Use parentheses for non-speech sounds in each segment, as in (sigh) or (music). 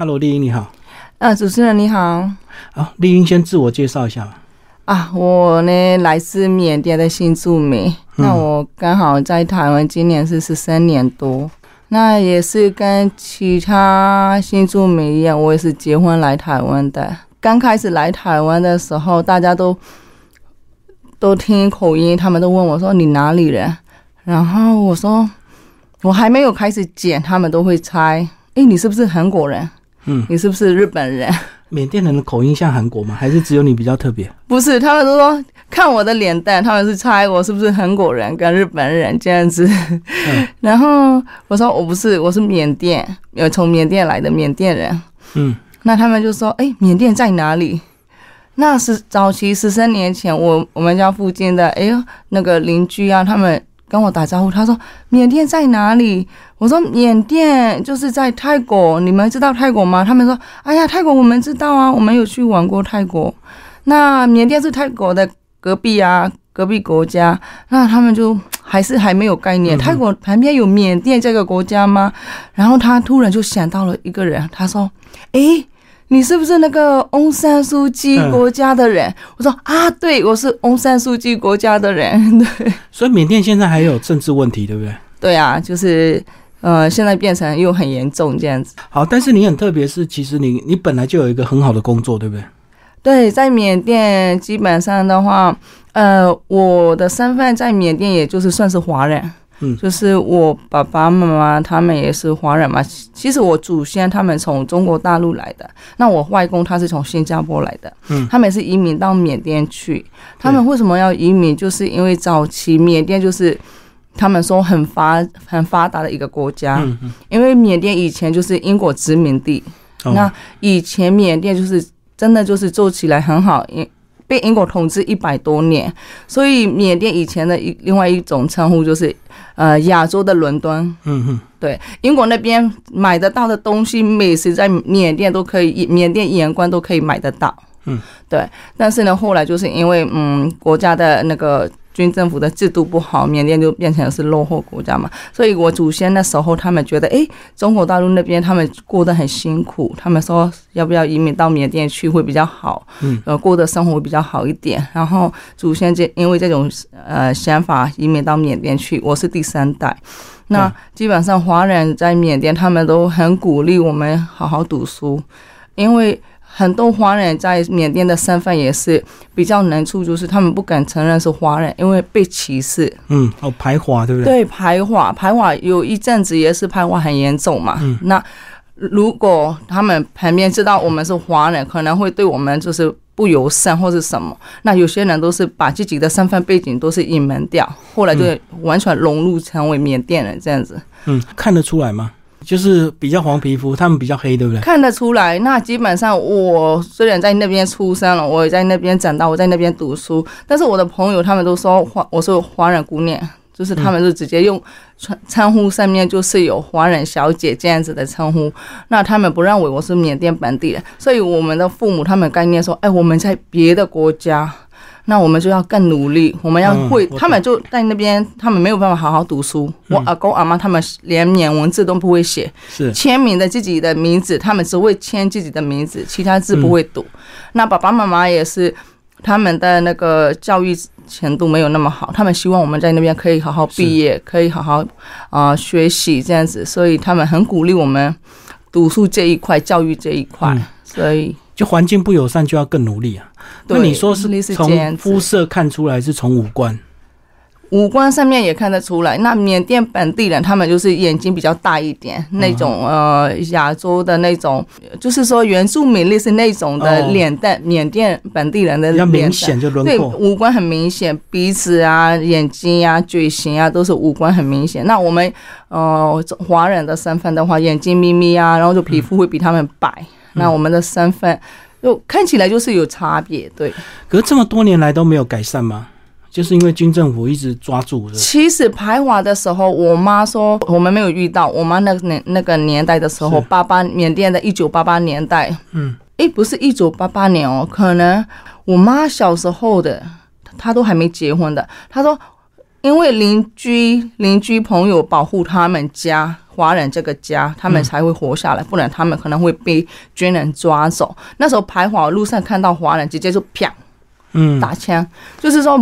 Hello，丽英你好。啊，主持人你好。好，丽英先自我介绍一下吧。啊，我呢来自缅甸的新住民。那我刚好在台湾，今年是十三年多。那也是跟其他新住民一样，我也是结婚来台湾的。刚开始来台湾的时候，大家都都听口音，他们都问我说：“你哪里人？”然后我说：“我还没有开始剪，他们都会猜。哎，你是不是韩国人？嗯，你是不是日本人？”缅甸人的口音像韩国吗？还是只有你比较特别？不是，他们都说看我的脸蛋，他们是猜我是不是韩国人跟日本人这样子。然后我说我不是，我是缅甸，有从缅甸来的缅甸人。嗯，那他们就说：“哎，缅甸在哪里？”那是早期十三年前，我我们家附近的哎呦那个邻居啊，他们。跟我打招呼，他说缅甸在哪里？我说缅甸就是在泰国，你们知道泰国吗？他们说，哎呀，泰国我们知道啊，我们有去玩过泰国。那缅甸是泰国的隔壁啊，隔壁国家。那他们就还是还没有概念，泰国旁边有缅甸这个国家吗？然后他突然就想到了一个人，他说，诶。你是不是那个翁山书记国家的人？我说啊，对，我是翁山书记国家的人。(laughs) 对，所以缅甸现在还有政治问题，对不对？对啊，就是呃，现在变成又很严重这样子。好，但是你很特别，是其实你你本来就有一个很好的工作，对不对？对，在缅甸基本上的话，呃，我的身份在缅甸也就是算是华人。嗯，就是我爸爸妈妈他们也是华人嘛。其实我祖先他们从中国大陆来的，那我外公他是从新加坡来的。嗯，他们是移民到缅甸去。他们为什么要移民？就是因为早期缅甸就是他们说很发很发达的一个国家。嗯嗯。因为缅甸以前就是英国殖民地，那以前缅甸就是真的就是做起来很好。被英国统治一百多年，所以缅甸以前的一另外一种称呼就是，呃，亚洲的伦敦。嗯哼，对，英国那边买得到的东西、美食在缅甸都可以，缅甸眼光都可以买得到。嗯，对。但是呢，后来就是因为嗯，国家的那个。军政府的制度不好，缅甸就变成是落后国家嘛。所以我祖先那时候，他们觉得，哎，中国大陆那边他们过得很辛苦，他们说要不要移民到缅甸去会比较好，嗯，呃，过的生活会比较好一点。然后祖先这因为这种呃想法移民到缅甸去，我是第三代。那基本上华人在缅甸，他们都很鼓励我们好好读书，因为。很多华人在缅甸的身份也是比较难处，就是他们不敢承认是华人，因为被歧视。嗯，哦，排华对不对？对，排华，排华有一阵子也是排华很严重嘛。嗯，那如果他们旁边知道我们是华人，可能会对我们就是不友善或是什么。那有些人都是把自己的身份背景都是隐瞒掉，后来就完全融入成为缅甸人这样子。嗯，看得出来吗？就是比较黄皮肤，他们比较黑，对不对？看得出来。那基本上，我虽然在那边出生了，我也在那边长大，我在那边读书，但是我的朋友他们都说华，我是华人姑娘，就是他们就直接用称称呼上面就是有华人小姐这样子的称呼。那他们不认为我是缅甸本地人，所以我们的父母他们概念说，哎，我们在别的国家。那我们就要更努力，我们要会。他们就在那边，他们没有办法好好读书。我阿公阿妈他们连缅文字都不会写，是签名的自己的名字，他们只会签自己的名字，其他字不会读。那爸爸妈妈也是，他们的那个教育程度没有那么好，他们希望我们在那边可以好好毕业，可以好好啊学习这样子，所以他们很鼓励我们读书这一块，教育这一块，所以。就环境不友善，就要更努力啊。那你说是从肤色看出来，是从五官？五官上面也看得出来。那缅甸本地人，他们就是眼睛比较大一点，那种呃亚洲的那种，就是说原住民类似那种的脸蛋。缅甸本地人的比较明显，就轮廓。对，五官很明显，鼻子啊、眼睛啊、嘴型啊，都是五官很明显。那我们呃华人的身份的话，眼睛眯眯啊，然后就皮肤会比他们白。那我们的身份就看起来就是有差别，对。可是这么多年来都没有改善吗？就是因为军政府一直抓住。其实排华的时候，我妈说我们没有遇到。我妈那个年那个年代的时候，八八缅甸的一九八八年代，嗯，诶，不是一九八八年哦，可能我妈小时候的，她都还没结婚的。她说因为邻居邻居朋友保护他们家华人这个家，他们才会活下来，不然他们可能会被军人抓走。那时候排华路上看到华人，直接就啪，嗯，打枪，就是说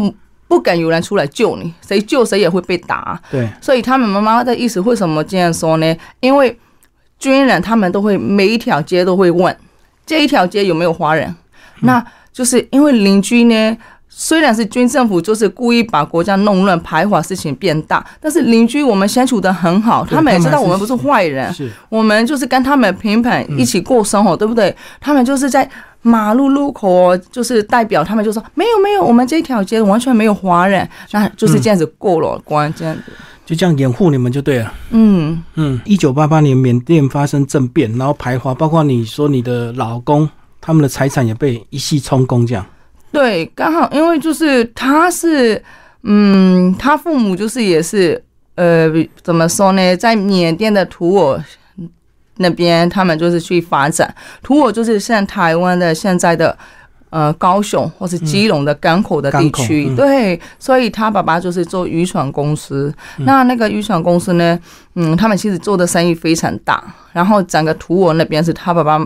不敢有人出来救你，谁救谁也会被打。对，所以他们妈妈的意思为什么这样说呢？因为军人他们都会每一条街都会问这一条街有没有华人，那就是因为邻居呢。虽然是军政府，就是故意把国家弄乱、排华事情变大，但是邻居我们相处的很好，他们也知道我们不是坏人，我们就是跟他们平等一起过生活，对不对？他们就是在马路路口，就是代表他们就说没有没有，我们这条街完全没有华人，那就是这样子过了关，这样子就这样掩护你们就对了。嗯嗯，一九八八年缅甸发生政变，然后排华，包括你说你的老公，他们的财产也被一系充公，这样。对，刚好因为就是他是，嗯，他父母就是也是，呃，怎么说呢，在缅甸的土尔那边，他们就是去发展。土尔就是像台湾的现在的，呃，高雄或是基隆的港口的地区。对，所以他爸爸就是做渔船公司。那那个渔船公司呢，嗯，他们其实做的生意非常大。然后整个土尔那边是他爸爸。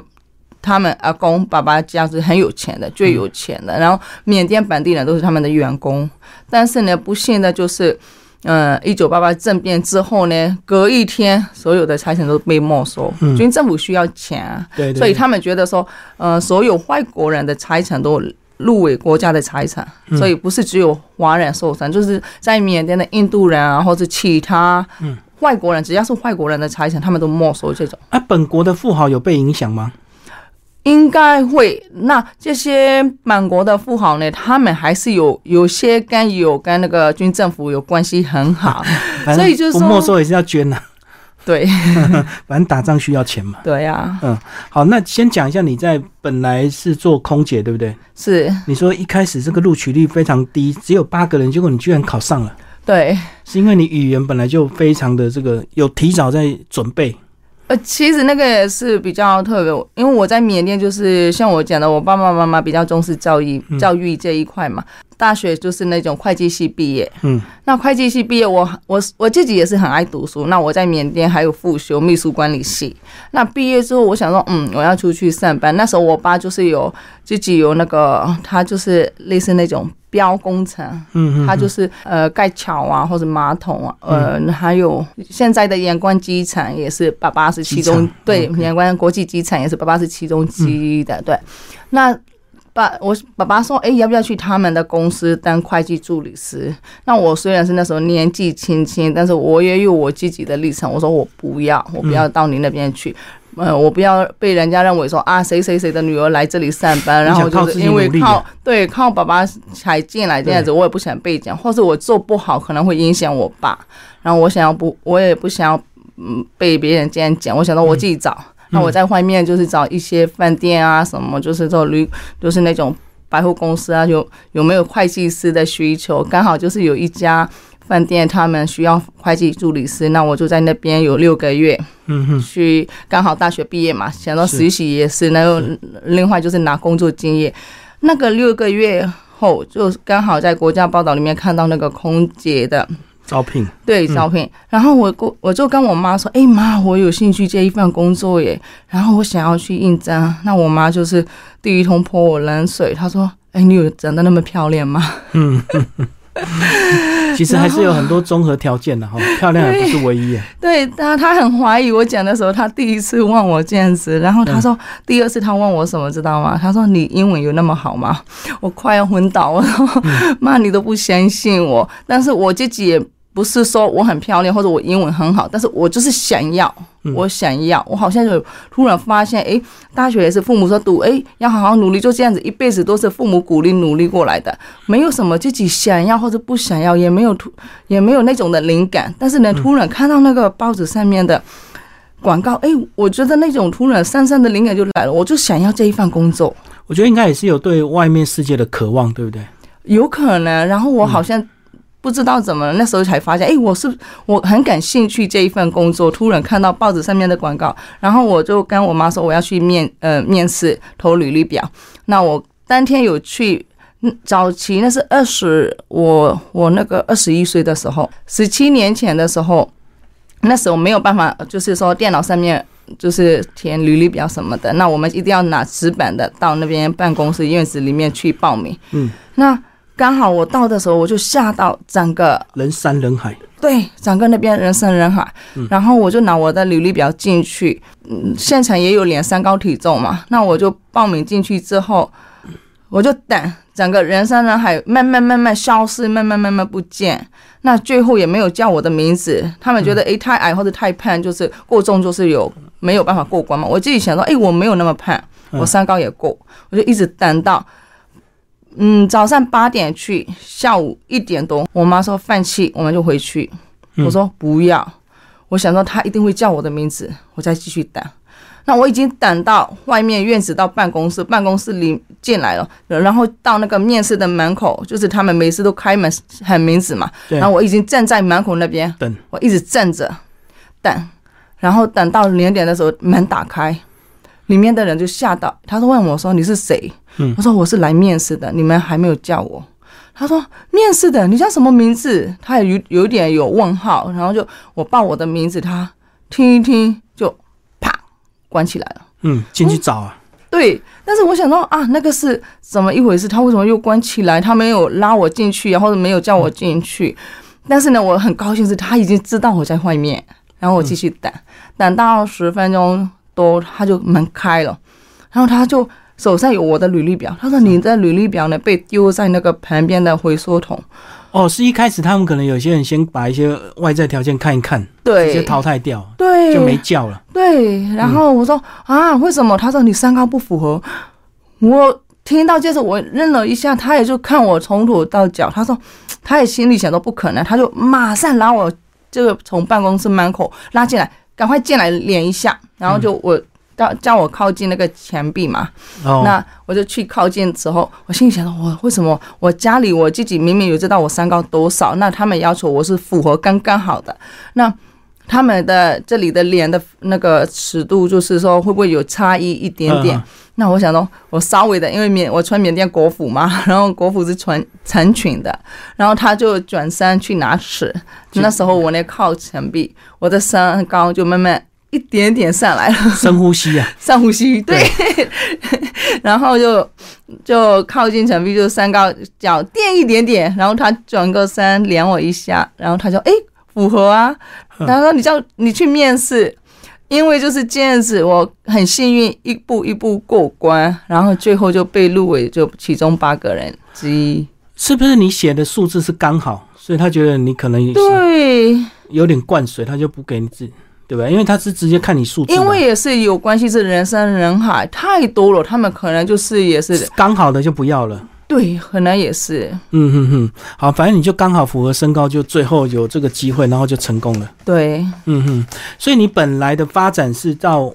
他们阿公爸爸家是很有钱的，最有钱的。然后缅甸本地人都是他们的员工，但是呢，不幸的就是，嗯，一九八八政变之后呢，隔一天所有的财产都被没收。军政府需要钱，对，所以他们觉得说，呃，所有外国人的财产都入为国家的财产，所以不是只有华人受伤，就是在缅甸的印度人啊，或者其他外国人，只要是外国人的财产，他们都没收这种。啊，本国的富豪有被影响吗？应该会。那这些满国的富豪呢？他们还是有有些跟有跟那个军政府有关系很好，(laughs) 所以就是不没收也是要捐呐。(laughs) 对，(laughs) 反正打仗需要钱嘛。对呀。嗯，好，那先讲一下你在本来是做空姐，对不对？是。你说一开始这个录取率非常低，只有八个人，结果你居然考上了。对。是因为你语言本来就非常的这个有提早在准备。其实那个也是比较特别，因为我在缅甸，就是像我讲的，我爸爸妈妈比较重视教育，教育这一块嘛。大学就是那种会计系毕业，嗯，那会计系毕业，我我我自己也是很爱读书。那我在缅甸还有复修秘书管理系。那毕业之后，我想说，嗯，我要出去上班。那时候我爸就是有自己有那个，他就是类似那种标工程，嗯嗯，他就是呃盖桥啊或者马桶啊，呃还有现在的阳光机场也是爸爸是其中对阳光国际机场也是爸爸是其中之一的，对，那。爸，我爸爸说，哎，要不要去他们的公司当会计助理师？那我虽然是那时候年纪轻轻，但是我也有我自己的立场。我说我不要，我不要到你那边去。嗯，我不要被人家认为说啊，谁谁谁的女儿来这里上班，然后就是因为靠对靠爸爸才进来这样子，我也不想被讲，或是我做不好可能会影响我爸。然后我想要不，我也不想要嗯被别人这样讲。我想到我自己找。那我在外面就是找一些饭店啊，什么就是做旅，就是那种百货公司啊，有有没有会计师的需求？刚好就是有一家饭店，他们需要会计助理师，那我就在那边有六个月，嗯哼，去刚好大学毕业嘛，想到实习也是，然后另外就是拿工作经验。那个六个月后，就刚好在国家报道里面看到那个空姐的。招聘对招聘，然后我我我就跟我妈说：“哎妈，我有兴趣接一份工作耶，然后我想要去应征。”那我妈就是第一通泼我冷水，她说：“哎，你有长得那么漂亮吗？”嗯，(laughs) (laughs) 其实还是有很多综合条件的哈，漂亮也不是唯一。对，(laughs) 他他很怀疑我讲的时候，他第一次问我这样子，然后他说第二次他问我什么知道吗？他说：“你英文有那么好吗？” (laughs) 我快要昏倒了，妈，你都不相信我，但是我自己也。不是说我很漂亮或者我英文很好，但是我就是想要，我想要，我好像就突然发现，哎，大学也是父母说读，哎，要好好努力，就这样子，一辈子都是父母鼓励努力过来的，没有什么自己想要或者不想要，也没有突，也没有那种的灵感，但是呢，突然看到那个报纸上面的广告，哎，我觉得那种突然深深的灵感就来了，我就想要这一份工作。我觉得应该也是有对外面世界的渴望，对不对？有可能，然后我好像。不知道怎么了，那时候才发现，哎，我是我很感兴趣这一份工作。突然看到报纸上面的广告，然后我就跟我妈说我要去面呃面试投履历表。那我当天有去嗯，早期那是二十，我我那个二十一岁的时候，十七年前的时候，那时候没有办法，就是说电脑上面就是填履历表什么的，那我们一定要拿纸板的到那边办公室院子里面去报名。嗯，那刚好我到的时候，我就吓到整个人山人海。对，整个那边人山人海，然后我就拿我的履历表进去，嗯，现场也有脸身高体重嘛，那我就报名进去之后，我就等。整个人山人海，慢慢慢慢消失，慢慢慢慢不见。那最后也没有叫我的名字，他们觉得诶太矮或者太胖，就是过重，就是有没有办法过关嘛。我自己想说，诶我没有那么胖，我身高也够，我就一直等到，嗯早上八点去，下午一点多，我妈说放弃，我们就回去。我说不要，我想说他一定会叫我的名字，我再继续等。那我已经等到外面院子到办公室，办公室里进来了，然后到那个面试的门口，就是他们每次都开门喊名字嘛。然后我已经站在门口那边等，我一直站着等，然后等到两点的时候门打开，里面的人就吓到，他说问我说你是谁？嗯，我说我是来面试的，你们还没有叫我。他说面试的，你叫什么名字？他也有有点有问号，然后就我报我的名字，他听一听就啪。关起来了，嗯，进去找啊。对，但是我想到啊，那个是怎么一回事？他为什么又关起来？他没有拉我进去，然后没有叫我进去。但是呢，我很高兴是他已经知道我在外面，然后我继续等，等到十分钟多，他就门开了，然后他就手上有我的履历表，他说你的履历表呢被丢在那个旁边的回收桶。哦，是一开始他们可能有些人先把一些外在条件看一看，对，直接淘汰掉，对，就没叫了。对，然后我说啊，为什么？他说你身高不符合。我听到就是我认了一下，他也就看我从头到脚，他说他也心里想说不可能，他就马上拉我这个从办公室门口拉进来，赶快进来连一下，然后就我。叫叫我靠近那个墙壁嘛，那我就去靠近之后，我心里想说，我为什么我家里我自己明明有知道我身高多少，那他们要求我是符合刚刚好的，那他们的这里的脸的那个尺度就是说会不会有差异一点点？那我想说，我稍微的，因为缅我穿缅甸国服嘛，然后国服是穿长裙的，然后他就转身去拿尺，那时候我那靠墙壁，我的身高就慢慢。一点点上来了，深呼吸啊，(laughs) 上呼吸，对，(laughs) 然后就就靠近墙壁，就三高脚垫一点点，然后他转个身连我一下，然后他就哎符合啊，他说你叫你去面试，因为就是这样子，我很幸运一步一步过关，然后最后就被入围，就其中八个人之一。是不是你写的数字是刚好，所以他觉得你可能对。有点灌水，他就不给你字。对吧？因为他是直接看你数字，因为也是有关系，是人山人海太多了，他们可能就是也是刚好的就不要了。对，可能也是。嗯哼哼，好，反正你就刚好符合身高，就最后有这个机会，然后就成功了。对，嗯哼，所以你本来的发展是到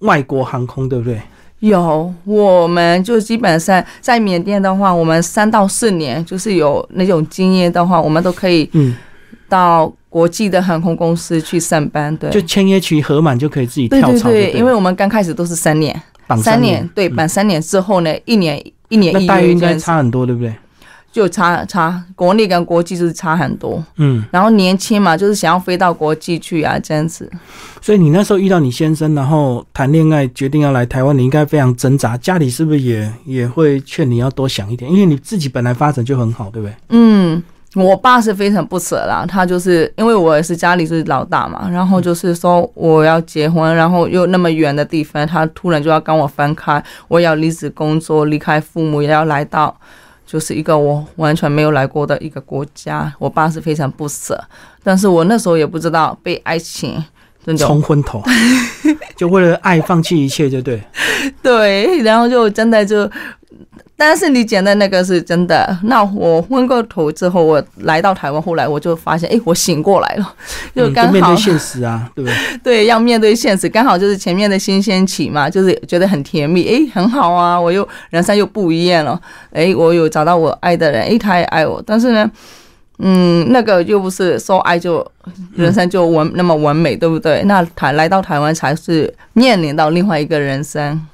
外国航空，对不对？有，我们就基本上在缅甸的话，我们三到四年就是有那种经验的话，我们都可以嗯到。国际的航空公司去上班，对，就签约期合满就可以自己跳槽。对对对，因为我们刚开始都是三年，三年，对，满三年之后呢，一年一年一待遇应该差很多，对不对？就差差国内跟国际就是差很多，嗯。然后年轻嘛，就是想要飞到国际去啊，这样子。所以你那时候遇到你先生，然后谈恋爱，决定要来台湾，你应该非常挣扎。家里是不是也也会劝你要多想一点？因为你自己本来发展就很好，对不对？嗯。我爸是非常不舍啦，他就是因为我也是家里是老大嘛，然后就是说我要结婚，然后又那么远的地方，他突然就要跟我分开，我要离职工作，离开父母，也要来到就是一个我完全没有来过的一个国家，我爸是非常不舍，但是我那时候也不知道被爱情 (laughs) 冲昏头，就为了爱放弃一切，就对，(laughs) 对，然后就真的就。但是你讲的那个是真的。那我昏过头之后，我来到台湾，后来我就发现，哎，我醒过来了，就刚好面对现实啊，(laughs) 对不对？对，要面对现实，刚好就是前面的新鲜期嘛，就是觉得很甜蜜，哎，很好啊，我又人生又不一样了，哎，我有找到我爱的人，哎，他也爱我，但是呢，嗯，那个又不是说爱就人生就完那么完美，对不对？那台来到台湾才是面临到另外一个人生。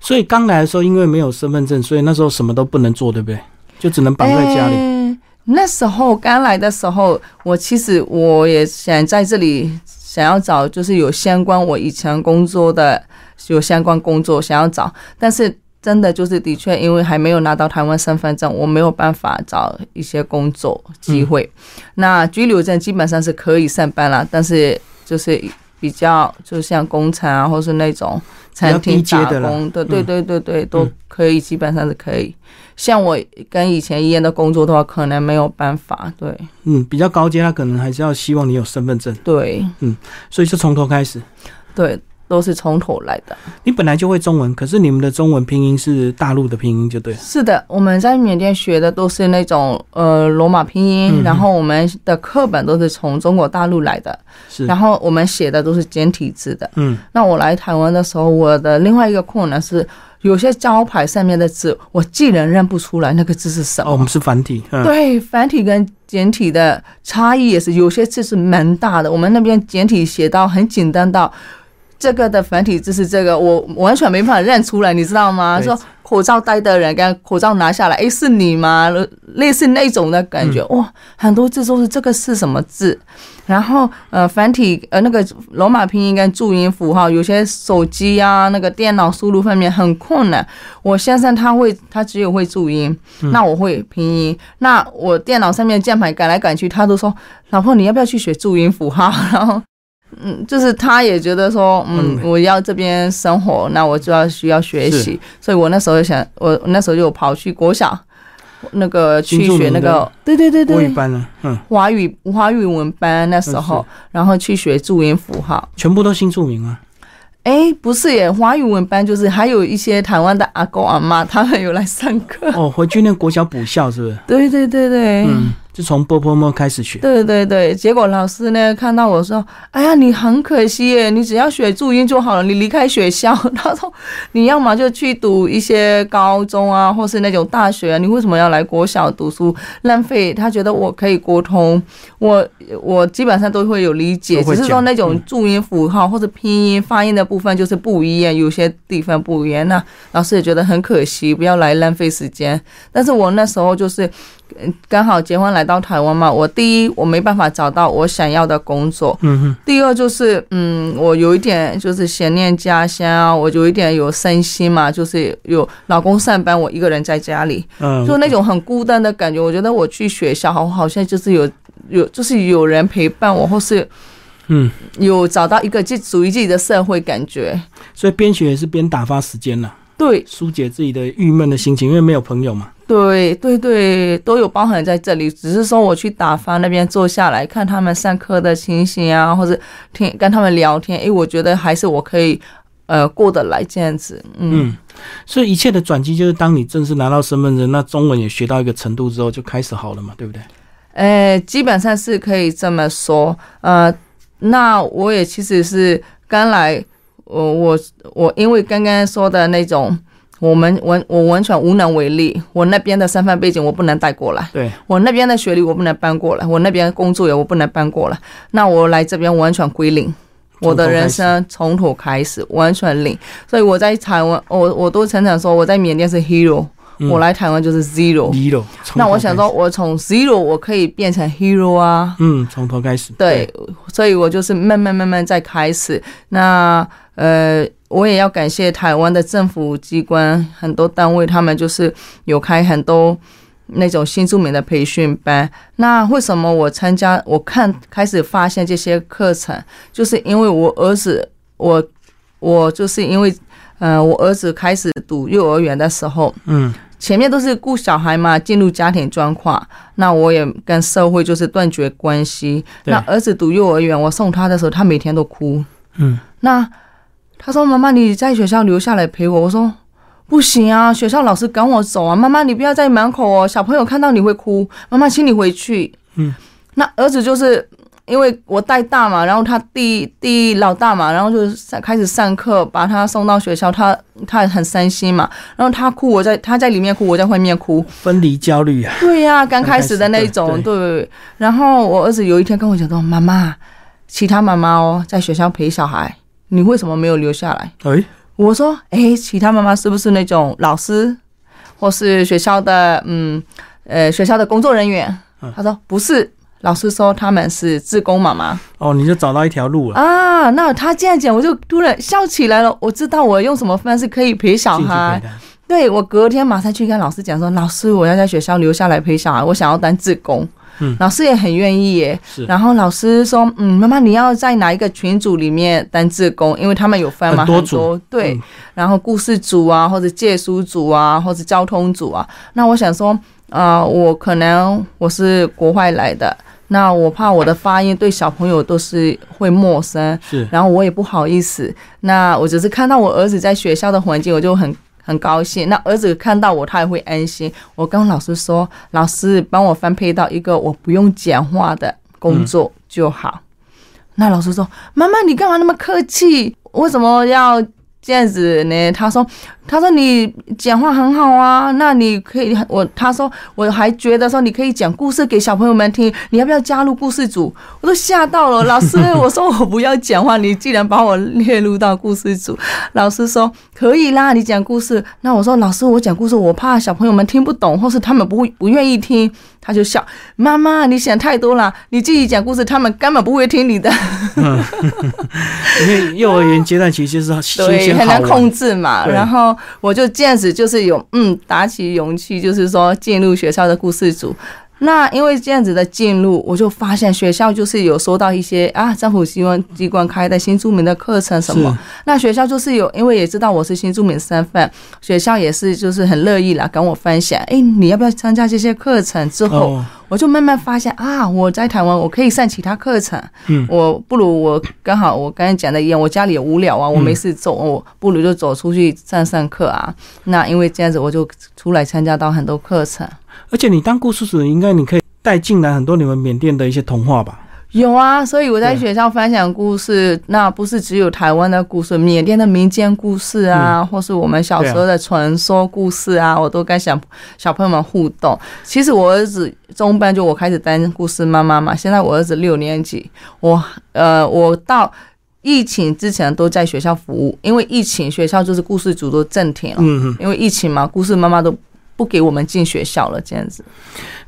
所以刚来的时候，因为没有身份证，所以那时候什么都不能做，对不对？就只能绑在家里。那时候刚来的时候，我其实我也想在这里想要找，就是有相关我以前工作的有相关工作想要找，但是真的就是的确因为还没有拿到台湾身份证，我没有办法找一些工作机会。那居留证基本上是可以上班了，但是就是比较就像工厂啊，或是那种餐厅打工的，对对对对，都可以，基本上是可以。像我跟以前一样的工作的话，可能没有办法。对，嗯，比较高阶，他可能还是要希望你有身份证。对，嗯，所以就从头开始。对，都是从头来的。你本来就会中文，可是你们的中文拼音是大陆的拼音，就对。是的，我们在缅甸学的都是那种呃罗马拼音，然后我们的课本都是从中国大陆来的，是。然后我们写的都是简体字的。嗯。那我来台湾的时候，我的另外一个困难是。有些招牌上面的字，我竟然认不出来那个字是什么。哦，我们是繁体。对，繁体跟简体的差异也是，有些字是蛮大的。我们那边简体写到很简单到，这个的繁体字是这个，我完全没办法认出来，你知道吗？说口罩戴的人跟口罩拿下来，哎，是你吗？类似那种的感觉。哇，很多字都是这个是什么字？然后，呃，繁体，呃，那个罗马拼音跟注音符号，有些手机啊，那个电脑输入方面很困难。我先生他会，他只有会注音，那我会拼音。那我电脑上面键盘改来改去，他都说：“老婆，你要不要去学注音符号？” (laughs) 然后，嗯，就是他也觉得说，嗯，我要这边生活，那我就要需要学习。所以我那时候想，我那时候就跑去国小。那个去学那个，对对对对，华语班呢，嗯，华语华语文班那时候，然后去学注音符号，全部都新住民啊？哎，不是耶，华语文班就是还有一些台湾的阿公阿妈，他们有来上课。哦，回去念国小补校是不是？对对对对，嗯。是从波波摸开始学，对对对，结果老师呢看到我说：“哎呀，你很可惜耶，你只要学注音就好了，你离开学校。”他说：“你要么就去读一些高中啊，或是那种大学，你为什么要来国小读书？浪费。”他觉得我可以沟通，我 (laughs) 我基本上都会有理解，只是说那种注音符号或者拼音发音的部分就是不一样，有些地方不一样。那老师也觉得很可惜，不要来浪费时间。但是我那时候就是。刚好结婚来到台湾嘛，我第一我没办法找到我想要的工作，嗯哼。第二就是，嗯，我有一点就是想念家乡啊，我有一点有身心嘛，就是有老公上班，我一个人在家里，嗯，就那种很孤单的感觉。我觉得我去学校，好好像就是有有就是有人陪伴我，或是嗯，有找到一个自属于自己的社会感觉。所以边学也是边打发时间了，对，疏解自己的郁闷的心情，因为没有朋友嘛。对对对，都有包含在这里。只是说我去打发那边坐下来看他们上课的情形啊，或者听跟他们聊天，哎，我觉得还是我可以呃过得来这样子。嗯，所以一切的转机就是当你正式拿到身份证，那中文也学到一个程度之后，就开始好了嘛，对不对？呃，基本上是可以这么说。呃，那我也其实是刚来，我我我因为刚刚说的那种。我们完我完全无能为力，我那边的身份背景我不能带过来，对。我那边的学历我不能搬过来，我那边工作也我不能搬过来，那我来这边完全归零，我的人生从头开始完全零，所以我在台湾，我我都常常说我在缅甸是 hero，我来台湾就是 zero，zero，那我想说我从 zero 我可以变成 hero 啊，嗯，从头开始，对，所以我就是慢慢慢慢在开始，那呃。我也要感谢台湾的政府机关，很多单位他们就是有开很多那种新住民的培训班。那为什么我参加？我看开始发现这些课程，就是因为我儿子，我我就是因为，呃，我儿子开始读幼儿园的时候，嗯，前面都是顾小孩嘛，进入家庭状况，那我也跟社会就是断绝关系。那儿子读幼儿园，我送他的时候，他每天都哭，嗯，那。他说：“妈妈，你在学校留下来陪我。”我说：“不行啊，学校老师赶我走啊。”妈妈，你不要在门口哦，小朋友看到你会哭。妈妈，请你回去。嗯，那儿子就是因为我带大嘛，然后他弟弟老大嘛，然后就开始上课，把他送到学校，他他很伤心嘛。然后他哭，我在他在里面哭，我在外面哭，分离焦虑啊。对呀，刚开始的那种，对。然后我儿子有一天跟我讲说：“妈妈，其他妈妈哦，在学校陪小孩。”你为什么没有留下来？哎，我说，哎，其他妈妈是不是那种老师，或是学校的，嗯，呃学校的工作人员。他说不是，老师说他们是志工妈妈。哦，你就找到一条路了啊！那他这样讲，我就突然笑起来了。我知道我用什么方式可以陪小孩。对我隔天马上去跟老师讲说，老师我要在学校留下来陪小孩，我想要当志工。嗯，老师也很愿意耶。是。然后老师说，嗯，妈妈你要在哪一个群组里面当志工？因为他们有分嘛，很多组对。然后故事组啊，或者借书组啊，或者交通组啊。那我想说，啊，我可能我是国外来的，那我怕我的发音对小朋友都是会陌生。是。然后我也不好意思，那我只是看到我儿子在学校的环境，我就很。很高兴，那儿子看到我，他也会安心。我跟老师说：“老师，帮我分配到一个我不用讲话的工作就好。”那老师说：“妈妈，你干嘛那么客气？为什么要？”这样子呢？他说：“他说你讲话很好啊，那你可以我他说我还觉得说你可以讲故事给小朋友们听，你要不要加入故事组？”我都吓到了。老师，我说我不要讲话，你既然把我列入到故事组，老师说可以啦，你讲故事。那我说老师，我讲故事，我怕小朋友们听不懂，或是他们不会不愿意听。他就笑，妈妈，你想太多了。你自己讲故事，他们根本不会听你的。(laughs) 因为幼儿园阶段其实是对很难控制嘛。然后我就这样子，就是有嗯，打起勇气，就是说进入学校的故事组。那因为这样子的进入，我就发现学校就是有收到一些啊，政府机关机关开的新著名的课程什么。那学校就是有，因为也知道我是新住民身份，学校也是就是很乐意啦跟我分享。哎，你要不要参加这些课程？之后我就慢慢发现啊，我在台湾我可以上其他课程。嗯，我不如我刚好我刚才讲的一样，我家里也无聊啊，我没事做，我不如就走出去上上课啊。那因为这样子，我就出来参加到很多课程。而且你当故事主，应该你可以带进来很多你们缅甸的一些童话吧？有啊，所以我在学校分享故事，那不是只有台湾的故事，缅甸的民间故事啊，或是我们小时候的传说故事啊，我都跟小 (laughs) 小朋友们互动。其实我儿子中班就我开始当故事妈妈嘛，现在我儿子六年级，我呃，我到疫情之前都在学校服务，因为疫情学校就是故事组都暂停了，嗯嗯，因为疫情嘛，故事妈妈都。不给我们进学校了，这样子。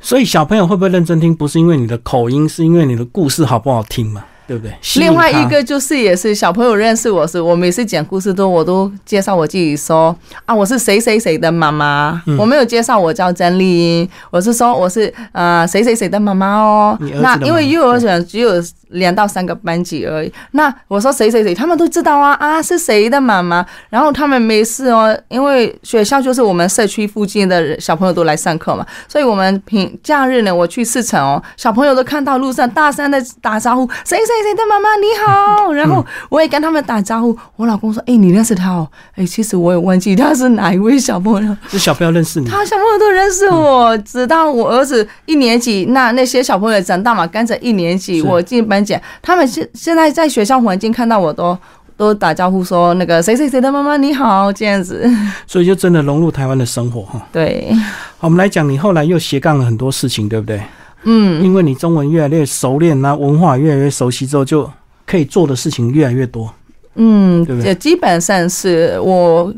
所以小朋友会不会认真听？不是因为你的口音，是因为你的故事好不好听嘛？对不对？另外一个就是也是小朋友认识我是，我每次讲故事都我都介绍我自己说啊，我是谁谁谁的妈妈。我没有介绍我叫曾丽英，我是说我是呃谁谁谁的妈妈哦。那因为幼儿园只有。两到三个班级而已。那我说谁谁谁，他们都知道啊啊是谁的妈妈。然后他们没事哦，因为学校就是我们社区附近的小朋友都来上课嘛，所以我们平假日呢，我去市场哦，小朋友都看到路上大声的打招呼，谁谁谁的妈妈你好。然后我也跟他们打招呼。我老公说，哎，你认识他哦？哎，其实我也忘记他是哪一位小朋友。这小朋友认识你？他小朋友都认识我，直到我儿子一年级，那那些小朋友长大嘛，跟着一年级，我进班。级，他们现现在在学校环境看到我都都打招呼说那个谁谁谁的妈妈你好这样子，所以就真的融入台湾的生活哈。对，好，我们来讲，你后来又斜杠了很多事情，对不对？嗯，因为你中文越来越熟练，那文化越来越熟悉之后，就可以做的事情越来越多。嗯，对不对？基本上是我。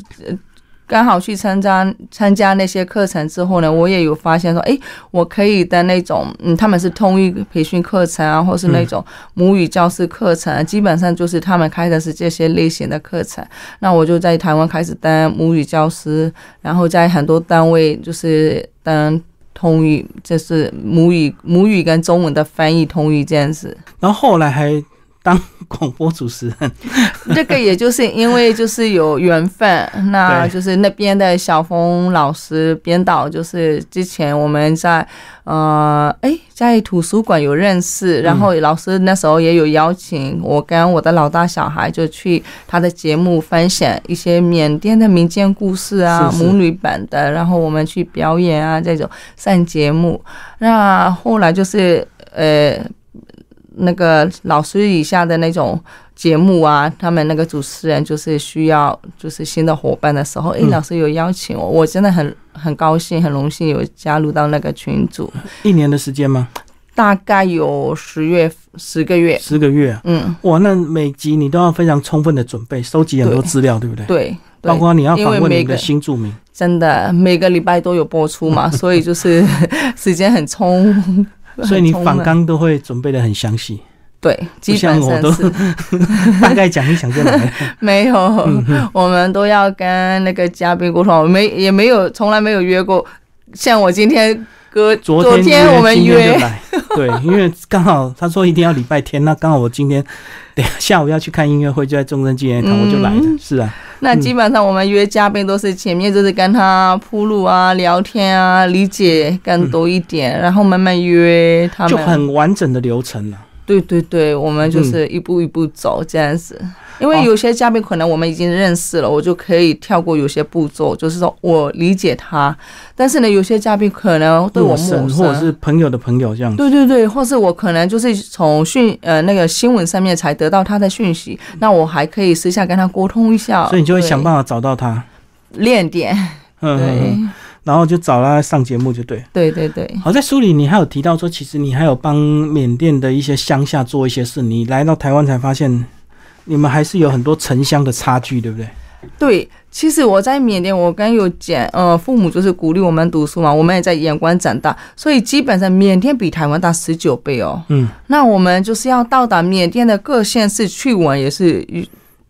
刚好去参加参加那些课程之后呢，我也有发现说，哎，我可以的那种，嗯，他们是通译培训课程啊，或是那种母语教师课程，基本上就是他们开的是这些类型的课程。那我就在台湾开始当母语教师，然后在很多单位就是当通语，就是母语母语跟中文的翻译通语这样子。然后后来还。当广播主持人，(laughs) 这个也就是因为就是有缘分，那就是那边的小峰老师编导，就是之前我们在呃哎在图书馆有认识，然后老师那时候也有邀请我跟我的老大小孩就去他的节目分享一些缅甸的民间故事啊，母女版的，然后我们去表演啊这种上节目，那后来就是呃。那个老师以下的那种节目啊，他们那个主持人就是需要就是新的伙伴的时候，哎，老师有邀请我，我真的很很高兴，很荣幸有加入到那个群组。一年的时间吗？大概有十月十个月。十个月，嗯，哇，那每集你都要非常充分的准备，收集很多资料，对不对？对。包括你要访问每个新著名，真的每个礼拜都有播出嘛，所以就是 (laughs) 时间很充，所以你访纲都会准备的很详细。对，基本上都 (laughs) 大概讲一讲就来。没有，我们都要跟那个嘉宾沟通，没也没有从来没有约过。像我今天哥，昨天我们约，对，因为刚好他说一定要礼拜天，那刚好我今天等下午要去看音乐会，就在中正纪念堂，我就来了。是啊，那基本上我们约嘉宾都是前面就是跟他铺路啊、聊天啊、理解更多一点，然后慢慢约他们，就很完整的流程了。对对对，我们就是一步一步走这样子，因为有些嘉宾可能我们已经认识了，我就可以跳过有些步骤，就是说我理解他。但是呢，有些嘉宾可能对我陌生，或者是朋友的朋友这样。对对对，或是我可能就是从讯呃那个新闻上面才得到他的讯息，那我还可以私下跟他沟通一下。所以你就会想办法找到他，练点。嗯，对。然后就找他上节目，就对。对对对。好，在书里你还有提到说，其实你还有帮缅甸的一些乡下做一些事。你来到台湾才发现，你们还是有很多城乡的差距，对不对？对，其实我在缅甸，我刚有讲，呃，父母就是鼓励我们读书嘛，我们也在眼光长大，所以基本上缅甸比台湾大十九倍哦。嗯。那我们就是要到达缅甸的各县市去玩，也是。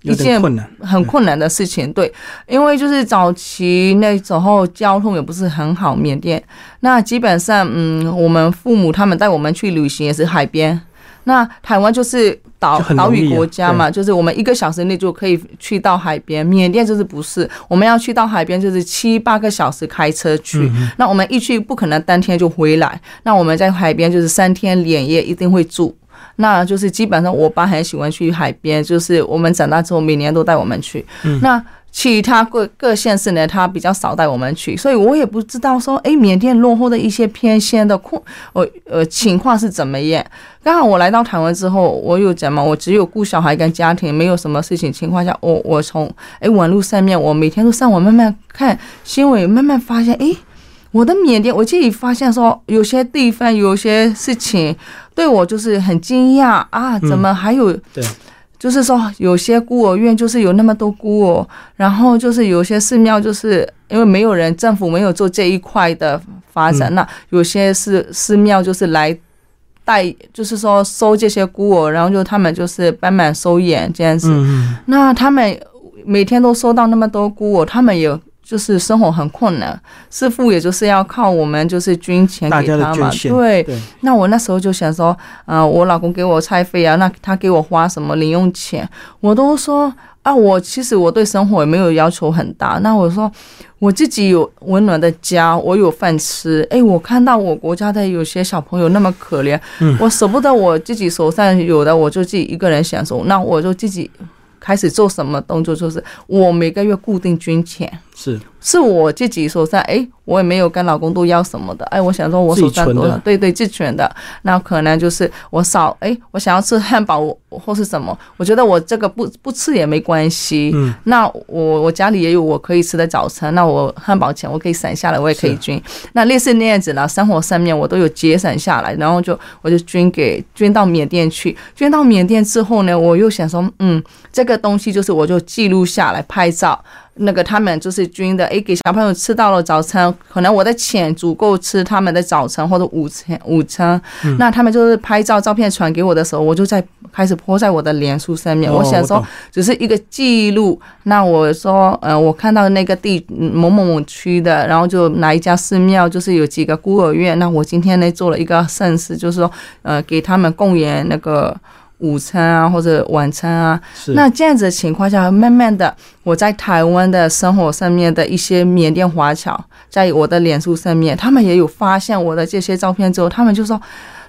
一件很困难的事情，对，因为就是早期那时候交通也不是很好，缅甸。那基本上，嗯，我们父母他们带我们去旅行也是海边，那台湾就是岛岛屿国家嘛，就是我们一个小时内就可以去到海边，缅甸就是不是，我们要去到海边就是七八个小时开车去，那我们一去不可能当天就回来，那我们在海边就是三天两夜一定会住。那就是基本上，我爸很喜欢去海边，就是我们长大之后每年都带我们去。那其他各各县市呢，他比较少带我们去，所以我也不知道说，哎，缅甸落后的一些偏乡的困，呃呃情况是怎么样。刚好我来到台湾之后，我有讲嘛，我只有顾小孩跟家庭，没有什么事情情况下，我我从哎网络上面，我每天都上网慢慢看新闻，慢慢发现，哎。我的缅甸，我自己发现说，有些地方有些事情对我就是很惊讶啊！怎么还有？对，就是说有些孤儿院就是有那么多孤儿，然后就是有些寺庙就是因为没有人，政府没有做这一块的发展，那有些是寺庙就是来带，就是说收这些孤儿，然后就他们就是帮忙收养这样子。那他们每天都收到那么多孤儿，他们也。就是生活很困难，师傅也就是要靠我们就是捐钱给他嘛。对，那我那时候就想说，呃，我老公给我菜费啊，那他给我花什么零用钱，我都说啊，我其实我对生活也没有要求很大。那我说我自己有温暖的家，我有饭吃。哎，我看到我国家的有些小朋友那么可怜，我舍不得我自己手上有的，我就自己一个人享受。那我就自己开始做什么动作，就是我每个月固定捐钱。是。是我自己手上，哎，我也没有跟老公都要什么的，哎，我想说我手上多少，对对，自存的，那可能就是我少，哎，我想要吃汉堡或是什么，我觉得我这个不不吃也没关系，嗯，那我我家里也有我可以吃的早餐，那我汉堡钱我可以省下来，我也可以捐，那类似那样子呢，生活上面我都有节省下来，然后就我就捐给捐到缅甸去，捐到缅甸之后呢，我又想说，嗯，这个东西就是我就记录下来拍照。那个他们就是捐的，诶，给小朋友吃到了早餐，可能我的钱足够吃他们的早餐或者午餐，午餐。那他们就是拍照照片传给我的时候，我就在开始泼在我的脸书上面。我想说，只是一个记录。那我说，呃，我看到那个地某某某区的，然后就哪一家寺庙，就是有几个孤儿院。那我今天呢做了一个盛事，就是说，呃，给他们供养那个。午餐啊，或者晚餐啊，那这样子的情况下，慢慢的，我在台湾的生活上面的一些缅甸华侨，在我的脸书上面，他们也有发现我的这些照片之后，他们就说，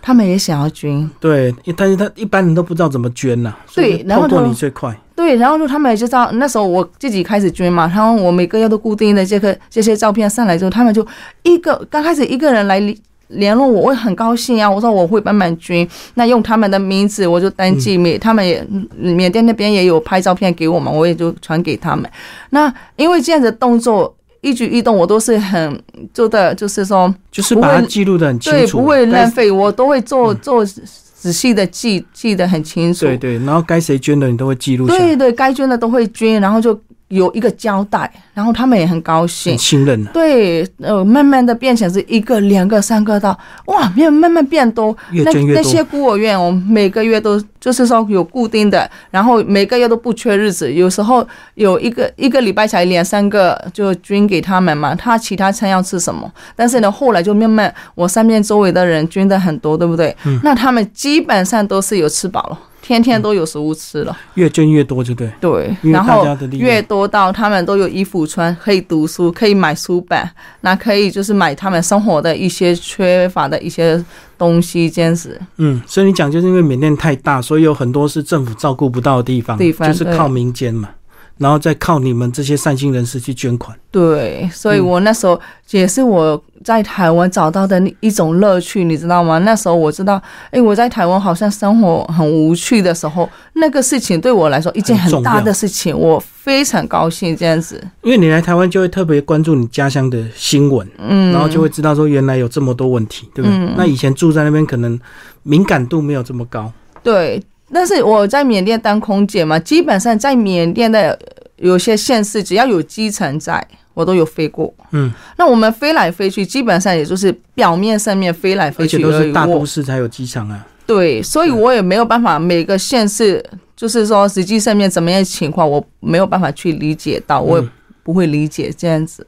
他们也想要捐。对，但是他一般人都不知道怎么捐呐。对，然后你最快。对，然后就他们也就知道，那时候我自己开始捐嘛，然后我每个月都固定的这个这些照片上来之后，他们就一个刚开始一个人来。联络我，我很高兴啊！我说我会帮忙捐，那用他们的名字我就登记，缅他们也缅甸那边也有拍照片给我们，我也就传给他们。那因为这样的动作一举一动，我都是很做的，就是说就是把它记录的很清楚，对，不会浪费，我都会做做仔细的记记得很清楚。对对，然后该谁捐的你都会记录。对对，该捐的都会捐，然后就。有一个交代，然后他们也很高兴，信任了。对，呃，慢慢的变成是一个、两个、三个到哇，没有慢慢变多。越捐越多。那些孤儿院，我们每个月都就是说有固定的，然后每个月都不缺日子。有时候有一个一个礼拜才两三个就捐给他们嘛，他其他餐要吃什么？但是呢，后来就慢慢我身边周围的人捐的很多，对不对？嗯。那他们基本上都是有吃饱了。天天都有食物吃了，越捐越多，就对。对，然后越多到他们都有衣服穿，可以读书，可以买书本，那可以就是买他们生活的一些缺乏的一些东西，这样子。嗯，所以你讲就是因为缅甸太大，所以有很多是政府照顾不到的地方，地方就是靠民间嘛。然后再靠你们这些善心人士去捐款。对，所以我那时候也是我在台湾找到的一种乐趣，你知道吗？那时候我知道，哎，我在台湾好像生活很无趣的时候，那个事情对我来说一件很大的事情，我非常高兴这样子。因为你来台湾就会特别关注你家乡的新闻，嗯，然后就会知道说原来有这么多问题，对不对？那以前住在那边可能敏感度没有这么高。对。但是我在缅甸当空姐嘛，基本上在缅甸的有些县市，只要有机场在，我都有飞过。嗯，那我们飞来飞去，基本上也就是表面上面飞来飞去，而且都是大都市才有机场啊。对，所以我也没有办法每个县市，就是说实际上面怎么样情况，我没有办法去理解到我也。不会理解这样子。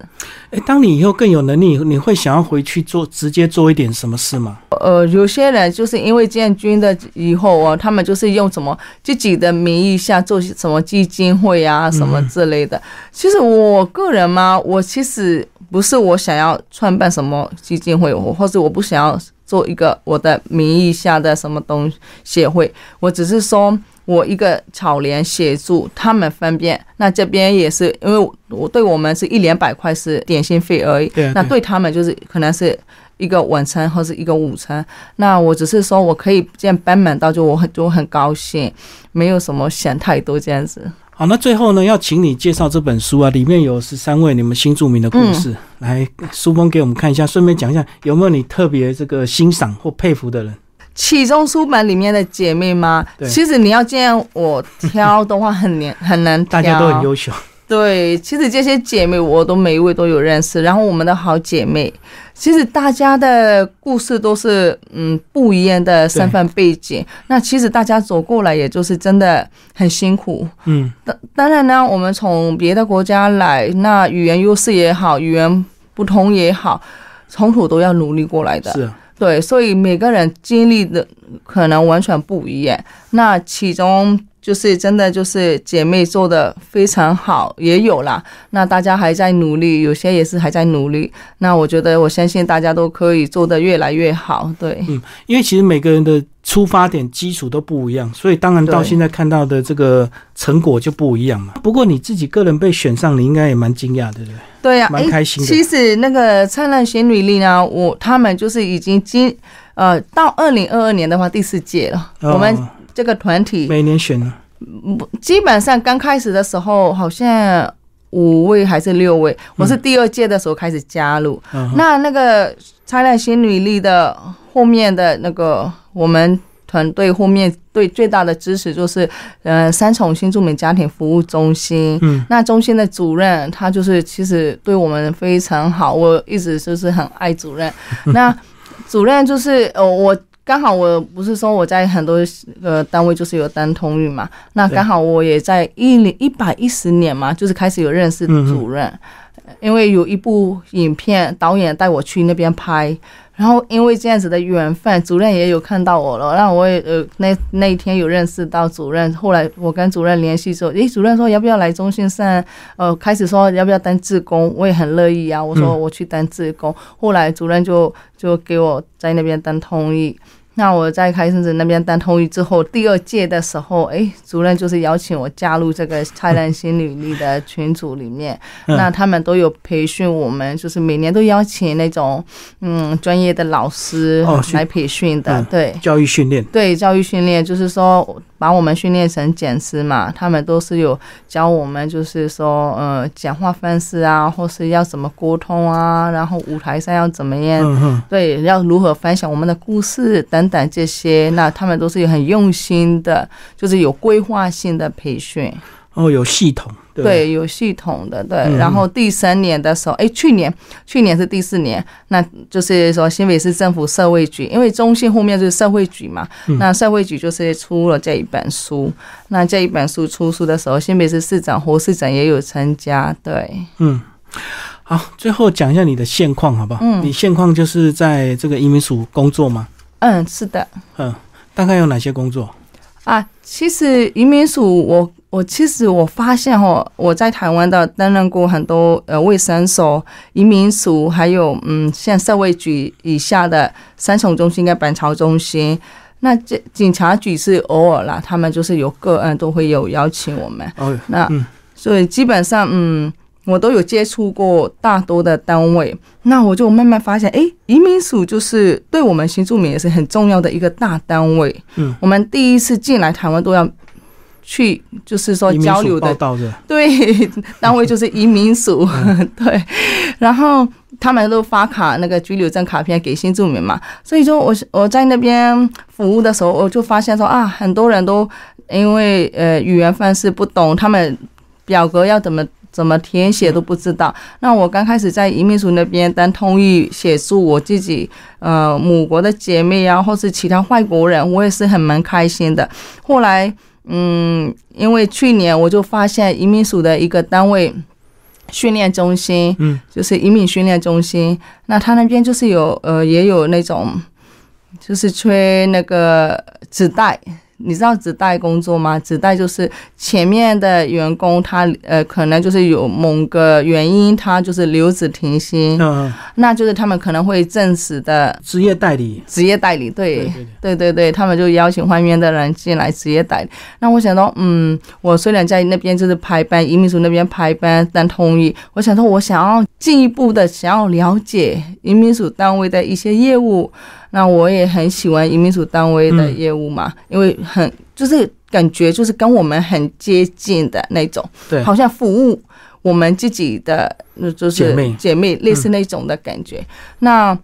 哎，当你以后更有能力，你会想要回去做直接做一点什么事吗？呃，有些人就是因为建军的以后啊，他们就是用什么自己的名义下做什么基金会啊，什么之类的。其实我个人嘛，我其实不是我想要创办什么基金会，或者我不想要做一个我的名义下的什么东协会，我只是说。我一个草联协助他们分辨，那这边也是因为我对我们是一两百块是点心费而已，那对他们就是可能是一个晚餐或是一个午餐。那我只是说我可以这样帮忙到，就我很就很高兴，没有什么想太多这样子。好，那最后呢，要请你介绍这本书啊，里面有十三位你们新著名的故事，来书封给我们看一下，顺便讲一下有没有你特别这个欣赏或佩服的人。其中书本里面的姐妹吗？其实你要这样我挑的话，很难很难挑。大家都很优秀。对，其实这些姐妹我都每一位都有认识。然后我们的好姐妹，其实大家的故事都是嗯不一样的身份背景。那其实大家走过来，也就是真的很辛苦。嗯，当当然呢，我们从别的国家来，那语言优势也好，语言不通也好，从头都要努力过来的。是。对，所以每个人经历的可能完全不一样。那其中就是真的就是姐妹做的非常好，也有啦。那大家还在努力，有些也是还在努力。那我觉得，我相信大家都可以做得越来越好。对，嗯，因为其实每个人的。出发点基础都不一样，所以当然到现在看到的这个成果就不一样嘛。不过你自己个人被选上，你应该也蛮惊讶，对不对？对呀，蛮开心的。其实那个灿烂仙女力呢，我他们就是已经经呃到二零二二年的话第四届了。我们这个团体每年选呢，基本上刚开始的时候好像五位还是六位，我是第二届的时候开始加入。那那个灿烂新女力的后面的那个。我们团队后面对最大的支持就是，呃，三重新住民家庭服务中心。嗯，那中心的主任他就是其实对我们非常好，我一直就是很爱主任。那主任就是呃，我刚好我不是说我在很多呃单位就是有当通运嘛，那刚好我也在一零一百一十年嘛，就是开始有认识主任，因为有一部影片导演带我去那边拍。然后因为这样子的缘分，主任也有看到我了，让我也呃那那一天有认识到主任。后来我跟主任联系之后，诶，主任说要不要来中心上？呃，开始说要不要当志工，我也很乐意啊。我说我去当志工。后来主任就就给我在那边当通译。那我在开森子那边当通译之后，第二届的时候，哎，主任就是邀请我加入这个灿烂新履历的群组里面。那他们都有培训我们，就是每年都邀请那种嗯专业的老师来培训的，对，教育训练，对，教育训练，就是说。把我们训练成讲师嘛，他们都是有教我们，就是说，呃，讲话方式啊，或是要怎么沟通啊，然后舞台上要怎么样，对，要如何分享我们的故事等等这些，那他们都是有很用心的，就是有规划性的培训。哦，有系统。对，有系统的，对。然后第三年的时候，哎，去年，去年是第四年，那就是说新北市政府社会局，因为中心后面就是社会局嘛，那社会局就是出了这一本书。那这一本书出书的时候，新北市市长胡市长也有参加，对，嗯。好，最后讲一下你的现况好不好？嗯，你现况就是在这个移民署工作吗？嗯，是的。嗯，大概有哪些工作？啊，其实移民署，我我其实我发现哦，我在台湾的担任过很多呃卫生所、移民署，还有嗯像社会局以下的三重中心跟板桥中心。那这警察局是偶尔啦，他们就是有个案都会有邀请我们。哦，那所以基本上嗯。我都有接触过大多的单位，那我就慢慢发现，哎，移民署就是对我们新住民也是很重要的一个大单位。嗯，我们第一次进来台湾都要去，就是说交流的，对，单位就是移民署，(laughs) 对。然后他们都发卡那个居留证卡片给新住民嘛，所以说我我在那边服务的时候，我就发现说啊，很多人都因为呃语言方式不懂，他们表格要怎么。怎么填写都不知道。那我刚开始在移民署那边当通译写书，我自己呃母国的姐妹啊，或是其他外国人，我也是很蛮开心的。后来嗯，因为去年我就发现移民署的一个单位训练中心，嗯，就是移民训练中心，那他那边就是有呃也有那种就是吹那个纸袋。你知道纸袋工作吗？纸袋就是前面的员工，他呃可能就是有某个原因，他就是留职停薪，嗯，那就是他们可能会正式的职业代理，职业代理，对，对对对，他们就邀请外面的人进来职业代理。那我想到，嗯，我虽然在那边就是排班，移民署那边排班但同意，我想说，我想要进一步的想要了解移民署单位的一些业务。那我也很喜欢移民署单位的业务嘛，因为很就是感觉就是跟我们很接近的那种，对，好像服务我们自己的，就是姐妹姐妹类似那种的感觉。那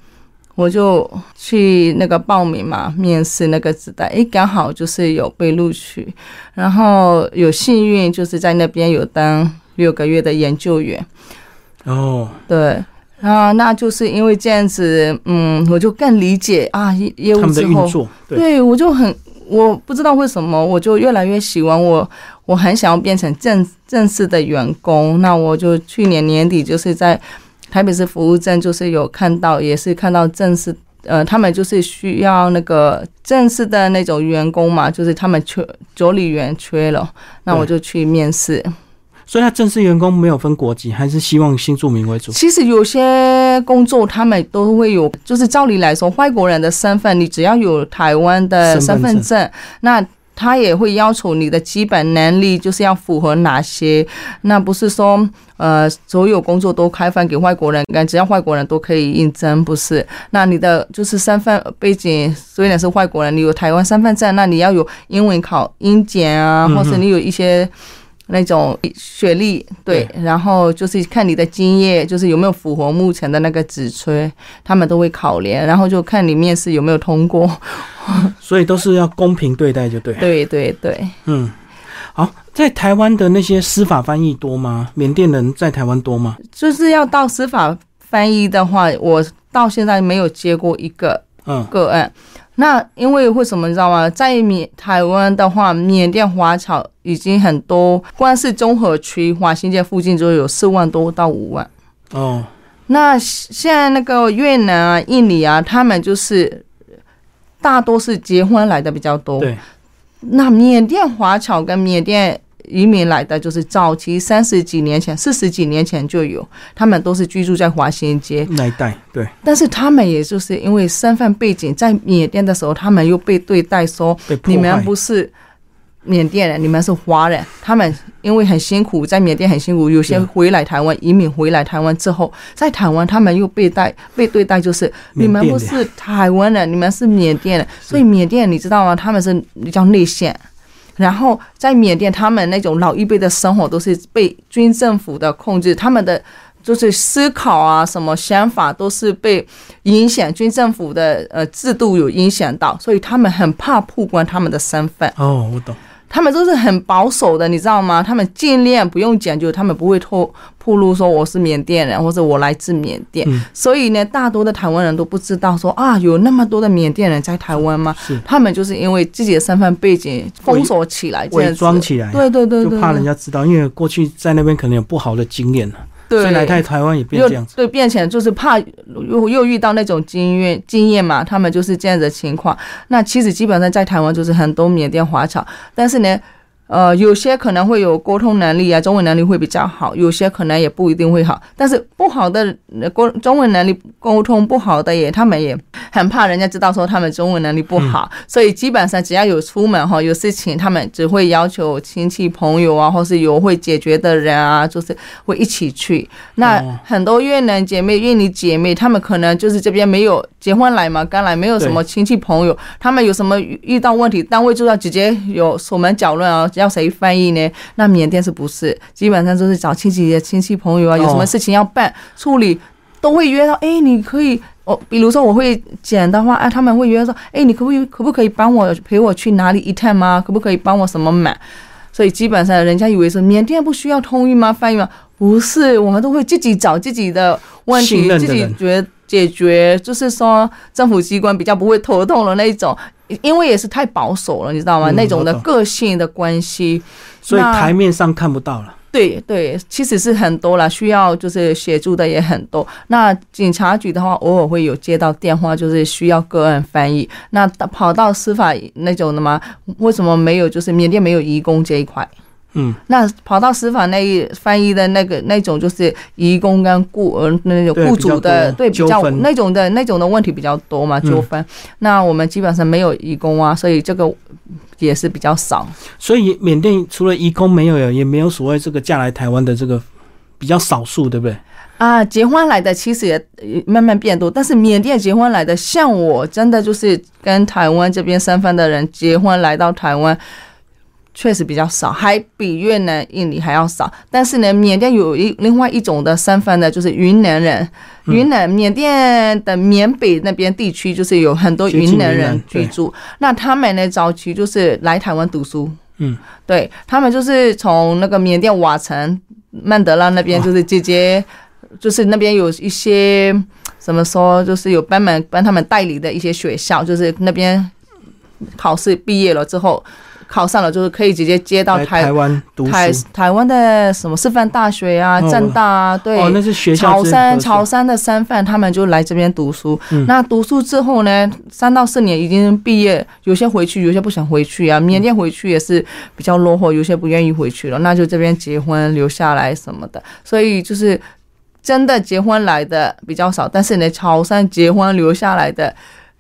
我就去那个报名嘛，面试那个纸袋，哎，刚好就是有被录取，然后有幸运就是在那边有当六个月的研究员。哦，对。啊，那就是因为这样子，嗯，我就更理解啊业务之后，对我就很，我不知道为什么，我就越来越喜欢我，我很想要变成正正式的员工。那我就去年年底就是在台北市服务证，就是有看到，也是看到正式，呃，他们就是需要那个正式的那种员工嘛，就是他们缺助理员缺了，那我就去面试。所以，他正式员工没有分国籍，还是希望新住民为主。其实有些工作他们都会有，就是照理来说，外国人的身份，你只要有台湾的身份证，那他也会要求你的基本能力就是要符合哪些。那不是说，呃，所有工作都开放给外国人干，只要外国人都可以应征，不是？那你的就是身份背景虽然是外国人，你有台湾身份证，那你要有英文考英检啊，或是你有一些。那种学历对，然后就是看你的经验，就是有没有符合目前的那个职缺，他们都会考量，然后就看你面试有没有通过。(laughs) 所以都是要公平对待，就对。对对对，嗯，好，在台湾的那些司法翻译多吗？缅甸人在台湾多吗？就是要到司法翻译的话，我到现在没有接过一个嗯个案。那因为为什么你知道吗？在缅台湾的话，缅甸华侨已经很多，光是综合区华新街附近就有四万多到五万。哦，那现在那个越南啊、印尼啊，他们就是大多是结婚来的比较多。对，那缅甸华侨跟缅甸。移民来的就是早期三十几年前、四十几年前就有，他们都是居住在华新街那一带。对，但是他们也就是因为身份背景，在缅甸的时候，他们又被对待说，你们不是缅甸人，你们是华人。他们因为很辛苦，在缅甸很辛苦，有些回来台湾移民回来台湾之后，在台湾他们又被待被对待，就是你们不是台湾人，你们是缅甸人。所以缅甸你知道吗？他们是比较内线。然后在缅甸，他们那种老一辈的生活都是被军政府的控制，他们的就是思考啊，什么想法都是被影响，军政府的呃制度有影响到，所以他们很怕曝光他们的身份。哦，我懂。他们都是很保守的，你知道吗？他们尽量不用讲究，他们不会透透露说我是缅甸人或者我来自缅甸。所以呢，大多的台湾人都不知道说啊，有那么多的缅甸人在台湾吗？是他们就是因为自己的身份背景封锁起来，伪装起来，对对对，就怕人家知道，因为过去在那边可能有不好的经验所以来台台湾也变这样子，对，变成就是怕又又遇到那种经验经验嘛，他们就是这样的情况。那其实基本上在台湾就是很多缅甸华侨，但是呢。呃，有些可能会有沟通能力啊，中文能力会比较好；有些可能也不一定会好。但是不好的沟中文能力沟通不好的也，他们也很怕人家知道说他们中文能力不好，所以基本上只要有出门哈，有事情他们只会要求亲戚朋友啊，或是有会解决的人啊，就是会一起去。那很多越南姐妹、印尼姐妹，他们可能就是这边没有结婚来嘛，刚来没有什么亲戚朋友，他们有什么遇到问题，单位就要直接有锁门搅乱啊。要谁翻译呢？那缅甸是不是基本上就是找亲戚的亲戚朋友啊？有什么事情要办处理，都会约到。哎，你可以，我比如说我会讲的话，哎，他们会约说，哎，你可不可以可不可以帮我陪我去哪里一趟吗？可不可以帮我什么买？所以基本上人家以为是缅甸不需要通译吗？翻译吗？不是，我们都会自己找自己的问题，自己觉解决，就是说政府机关比较不会头痛的那一种。因为也是太保守了，你知道吗？那种的个性的关系，所以台面上看不到了。对对，其实是很多了，需要就是协助的也很多。那警察局的话，偶尔会有接到电话，就是需要个案翻译。那跑到司法那种的吗？为什么没有？就是缅甸没有移工这一块。嗯，那跑到司法那一翻译的那个那种就是移工跟雇呃那种雇主的对比较那种的那种的问题比较多嘛纠纷。那我们基本上没有移工啊，所以这个也是比较少。所以缅甸除了移工没有，也没有所谓这个嫁来台湾的这个比较少数，对不对？啊，结婚来的其实也慢慢变多，但是缅甸结婚来的，像我真的就是跟台湾这边身份的人结婚来到台湾。确实比较少，还比越南、印尼还要少。但是呢，缅甸有一另外一种的身份呢，就是云南人。云南、缅甸的缅北那边地区，就是有很多云南人居住。那他们呢，早期就是来台湾读书。嗯，对他们就是从那个缅甸瓦城、曼德拉那边，就是直接就是那边有一些怎么说，就是有帮忙帮他们代理的一些学校，就是那边考试毕业了之后。考上了就是可以直接接到台湾读台台湾的什么师范大学啊、政大啊，对，哦，那是学校。潮汕潮汕的三范他们就来这边读书。那读书之后呢，三到四年已经毕业，有些回去，有些不想回去啊。缅甸回去也是比较落后，有些不愿意回去了，那就这边结婚留下来什么的。所以就是真的结婚来的比较少，但是呢，潮汕结婚留下来的。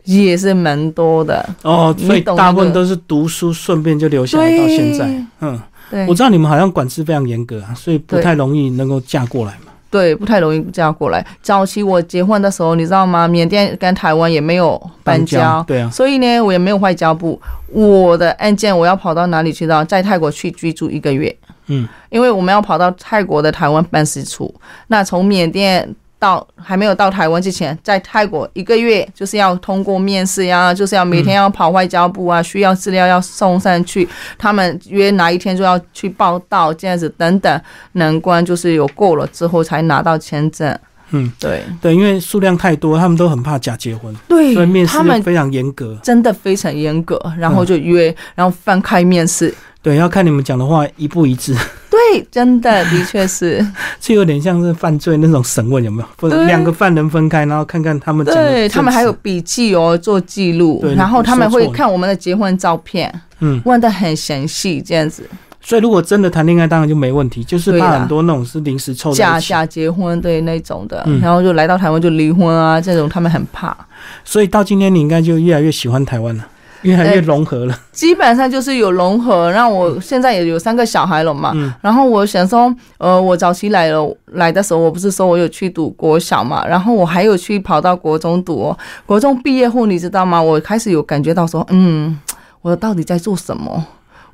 也是蛮多的哦，所以大部分都是读书，顺便就留下来到现在。嗯，对，我知道你们好像管制非常严格啊，所以不太容易能够嫁过来嘛。对，不太容易嫁过来。早期我结婚的时候，你知道吗？缅甸跟台湾也没有搬家，对啊，所以呢，我也没有外交部。我的案件我要跑到哪里去到？在泰国去居住一个月。嗯，因为我们要跑到泰国的台湾办事处，那从缅甸。到还没有到台湾之前，在泰国一个月就是要通过面试呀，就是要每天要跑外交部啊，需要资料要送上去，他们约哪一天就要去报道，这样子等等，难关就是有过了之后才拿到签证。嗯，对。对，因为数量太多，他们都很怕假结婚，对，所以面试非常严格，真的非常严格，然后就约，然后翻开面试。对，要看你们讲的话一不一致。对，真的，的确是，(laughs) 这有点像是犯罪那种审问，有没有？分两个犯人分开，然后看看他们。对他们还有笔记哦，做记录，然后他们会看我们的结婚照片，嗯，问的很详细，这样子。所以如果真的谈恋爱，当然就没问题，就是怕很多那种是临时凑假假结婚，对那种的，然后就来到台湾就离婚啊，这种他们很怕。所以到今天，你应该就越来越喜欢台湾了。越来越融合了，基本上就是有融合。然后我现在也有三个小孩了嘛，然后我想说，呃，我早期来了来的时候，我不是说我有去读国小嘛，然后我还有去跑到国中读。国中毕业后，你知道吗？我开始有感觉到说，嗯，我到底在做什么？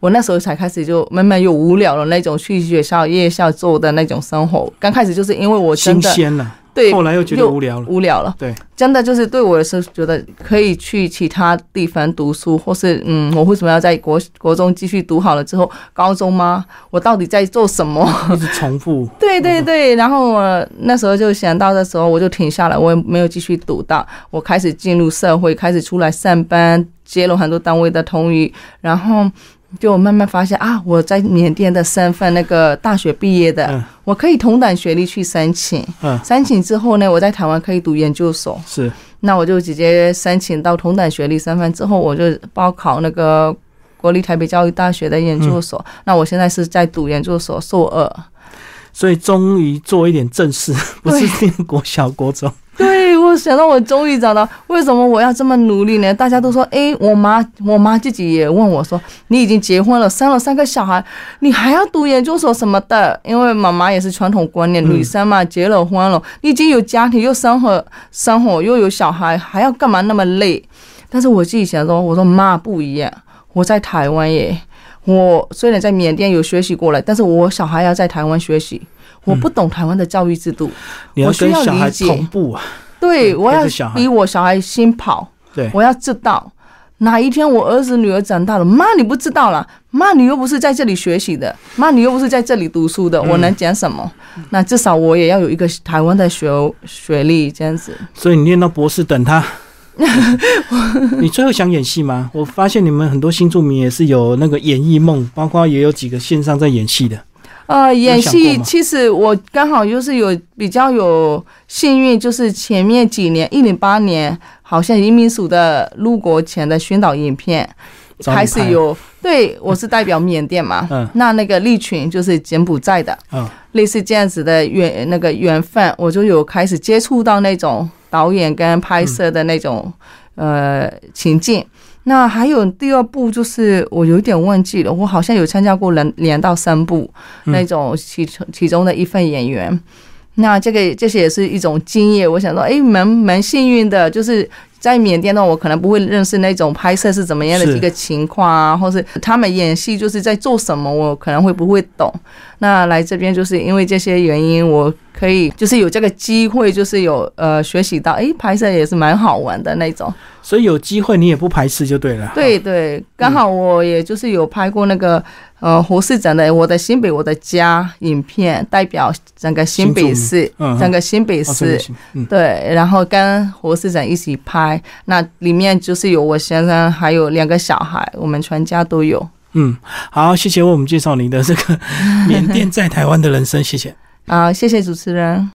我那时候才开始就慢慢有无聊的那种去学校夜校做的那种生活。刚开始就是因为我真的。对，后来又觉得无聊了，无聊了。对，真的就是对我是觉得可以去其他地方读书，或是嗯，我为什么要在国国中继续读好了之后，高中吗？我到底在做什么？一直重复。(laughs) 对对对，然后我那时候就想到的时候，我就停下来，我也没有继续读到，我开始进入社会，开始出来上班，接了很多单位的通语，然后。就慢慢发现啊，我在缅甸的身份，那个大学毕业的，我可以同等学历去申请。嗯，申请之后呢，我在台湾可以读研究所。是，那我就直接申请到同等学历身份之后，我就报考那个国立台北教育大学的研究所。那我现在是在读研究所硕二，所以终于做一点正事，(laughs) 不是念国小国中。对，我想到我终于找到为什么我要这么努力呢？大家都说，哎，我妈，我妈自己也问我说，你已经结婚了，生了三个小孩，你还要读研究所什么的？因为妈妈也是传统观念，女生嘛，结了婚了，你已经有家庭，又生活，生活又有小孩，还要干嘛那么累？但是我自己想说，我说妈不一样，我在台湾耶，我虽然在缅甸有学习过来，但是我小孩要在台湾学习。我不懂台湾的教育制度，我需要理解。同步啊，对，我要比我小孩先跑。对，我要知道哪一天我儿子女儿长大了，妈你不知道了，妈你又不是在这里学习的，妈你又不是在这里读书的，我能讲什么？那至少我也要有一个台湾的学学历这样子。所以你念到博士，等他。(laughs) 你最后想演戏吗？我发现你们很多新住民也是有那个演艺梦，包括也有几个线上在演戏的。呃，演戏其实我刚好就是有比较有幸运，就是前面几年一零八年，好像移民署的入国前的宣导影片开始有，对我是代表缅甸嘛，嗯，那那个利群就是柬埔寨的，嗯，类似这样子的缘那个缘分，我就有开始接触到那种导演跟拍摄的那种呃情境。那还有第二部，就是我有点忘记了，我好像有参加过两两到三部那种其中其中的一份演员。那这个这些也是一种经验。我想说，哎，蛮蛮幸运的，就是在缅甸呢，我可能不会认识那种拍摄是怎么样的一个情况啊，或是他们演戏就是在做什么，我可能会不会懂。那来这边就是因为这些原因，我可以就是有这个机会，就是有呃学习到，哎，拍摄也是蛮好玩的那种。所以有机会你也不排斥就对了。对对，刚好我也就是有拍过那个呃胡市长的《我的新北我的家》影片，代表整个新北市，整个新北市。对，然后跟胡市长一起拍，那里面就是有我先生还有两个小孩，我们全家都有。嗯，好，谢谢为我们介绍您的这个缅甸在台湾的人生，谢谢。(laughs) 啊，谢谢主持人。